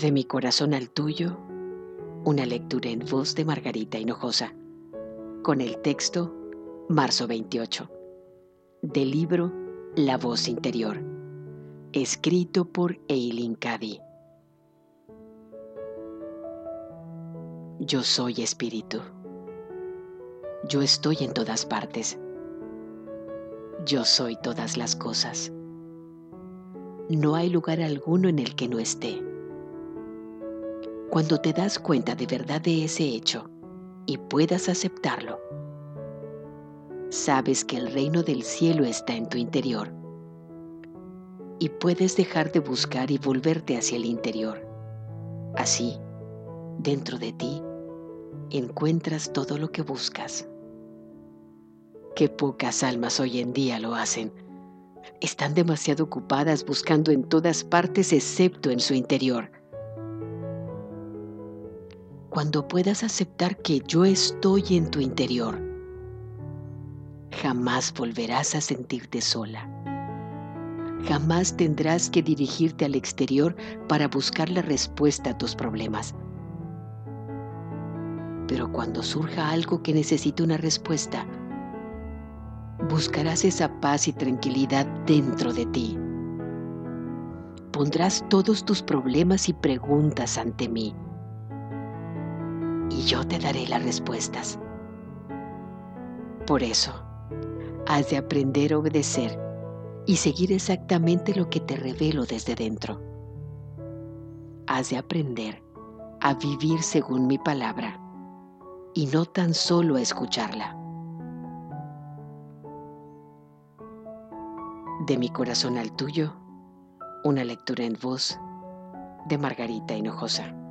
De mi corazón al tuyo, una lectura en voz de Margarita Hinojosa, con el texto Marzo 28, del libro La voz interior, escrito por Eileen Cady. Yo soy espíritu. Yo estoy en todas partes. Yo soy todas las cosas. No hay lugar alguno en el que no esté cuando te das cuenta de verdad de ese hecho y puedas aceptarlo, sabes que el reino del cielo está en tu interior y puedes dejar de buscar y volverte hacia el interior. Así, dentro de ti, encuentras todo lo que buscas. Qué pocas almas hoy en día lo hacen. Están demasiado ocupadas buscando en todas partes excepto en su interior cuando puedas aceptar que yo estoy en tu interior, jamás volverás a sentirte sola. Jamás tendrás que dirigirte al exterior para buscar la respuesta a tus problemas. Pero cuando surja algo que necesite una respuesta, buscarás esa paz y tranquilidad dentro de ti. Pondrás todos tus problemas y preguntas ante mí y yo te daré las respuestas. Por eso, has de aprender a obedecer y seguir exactamente lo que te revelo desde dentro. Has de aprender a vivir según mi palabra y no tan solo a escucharla. De mi corazón al tuyo, una lectura en voz de Margarita Hinojosa.